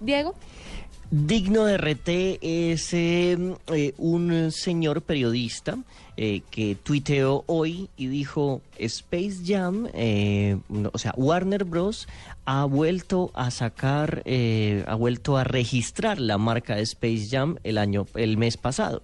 Diego. Digno de RT es eh, eh, un señor periodista eh, que tuiteó hoy y dijo Space Jam, o sea, Warner Bros. ha vuelto a sacar, ha vuelto a registrar la marca de Space Jam el año, el mes pasado.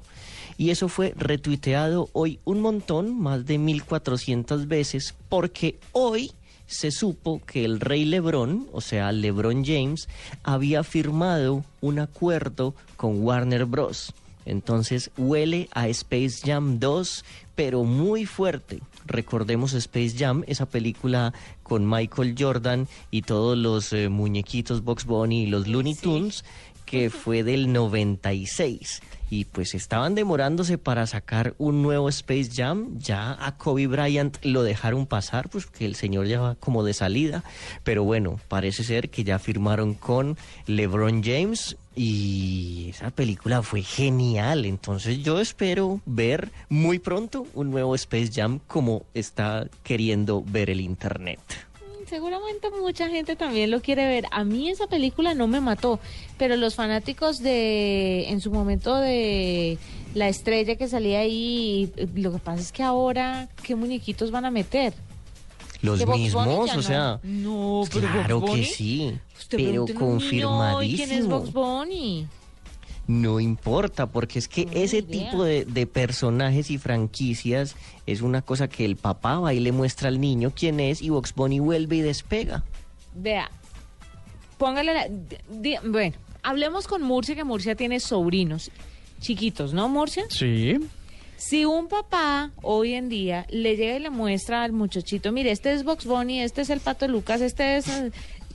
Y eso fue retuiteado hoy un montón, más de 1400 veces, porque hoy se supo que el rey Lebron, o sea, Lebron James, había firmado un acuerdo con Warner Bros. Entonces huele a Space Jam 2, pero muy fuerte. Recordemos Space Jam, esa película con Michael Jordan y todos los eh, muñequitos Box Bunny y los Looney Tunes, que fue del 96 y pues estaban demorándose para sacar un nuevo Space Jam. Ya a Kobe Bryant lo dejaron pasar, pues que el señor ya va como de salida. Pero bueno, parece ser que ya firmaron con LeBron James y esa película fue genial. Entonces yo espero ver muy pronto un nuevo Space Jam como está queriendo ver el Internet seguramente mucha gente también lo quiere ver. A mí esa película no me mató, pero los fanáticos de, en su momento de la estrella que salía ahí, lo que pasa es que ahora, ¿qué muñequitos van a meter? Los mismos, o sea. No, pero claro que sí, pero confirmadísimo. ¿Quién es Box Bunny? No importa, porque es que ese tipo de, personajes y franquicias es una cosa que el papá va y le muestra al niño quién es y Box Bunny vuelve y despega. Vea, póngale la... bueno, hablemos con Murcia, que Murcia tiene sobrinos chiquitos, ¿no, Murcia? Sí. Si un papá hoy en día le llega y le muestra al muchachito, mire, este es Box Bunny, este es el Pato Lucas, este es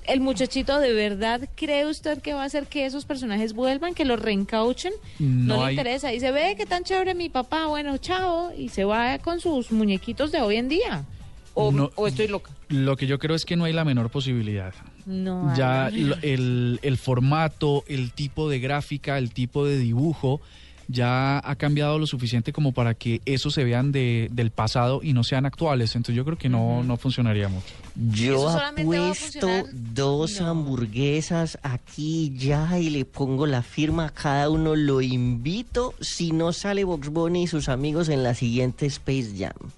el muchachito de verdad cree usted que va a hacer que esos personajes vuelvan, que los reencauchen? No, le interesa. Y se ve que tan chévere mi papá, bueno, chao, y se va con sus muñequitos de hoy en día. O, o estoy loca. Lo que yo creo es que no hay la menor posibilidad. No. Ya el, el formato, el tipo de gráfica, el tipo de dibujo ya ha cambiado lo suficiente como para que eso se vean de, del pasado y no sean actuales. Entonces yo creo que no, no funcionaría mucho. Yo apuesto dos hamburguesas aquí ya y le pongo la firma a cada uno. Lo invito si no sale Box Bunny y sus amigos en la siguiente Space Jam.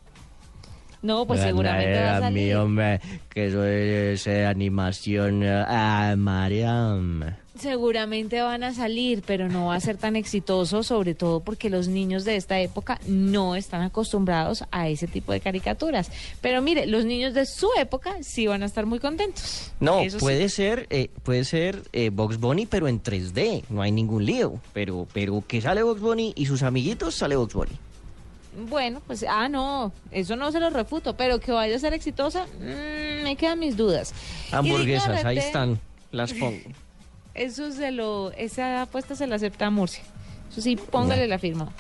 No, pues seguramente va a salir. hombre, que eso es animación. Ah, Mariam seguramente van a salir, pero no va a ser tan exitoso, sobre todo porque los niños de esta época no están acostumbrados a ese tipo de caricaturas. Pero mire, los niños de su época sí van a estar muy contentos. No, puede ser, eh, puede ser eh, Box Bunny, pero en 3D, no hay ningún lío. Pero, pero que sale Box Bunny y sus amiguitos sale Box Bunny. Bueno, pues, ah, no, eso no se lo refuto, pero que vaya a ser exitosa, mm, me quedan mis dudas. Hamburguesas, ahí están, las pongo. eso se lo, esa apuesta se la acepta Murcia. Eso sí, póngale la firma.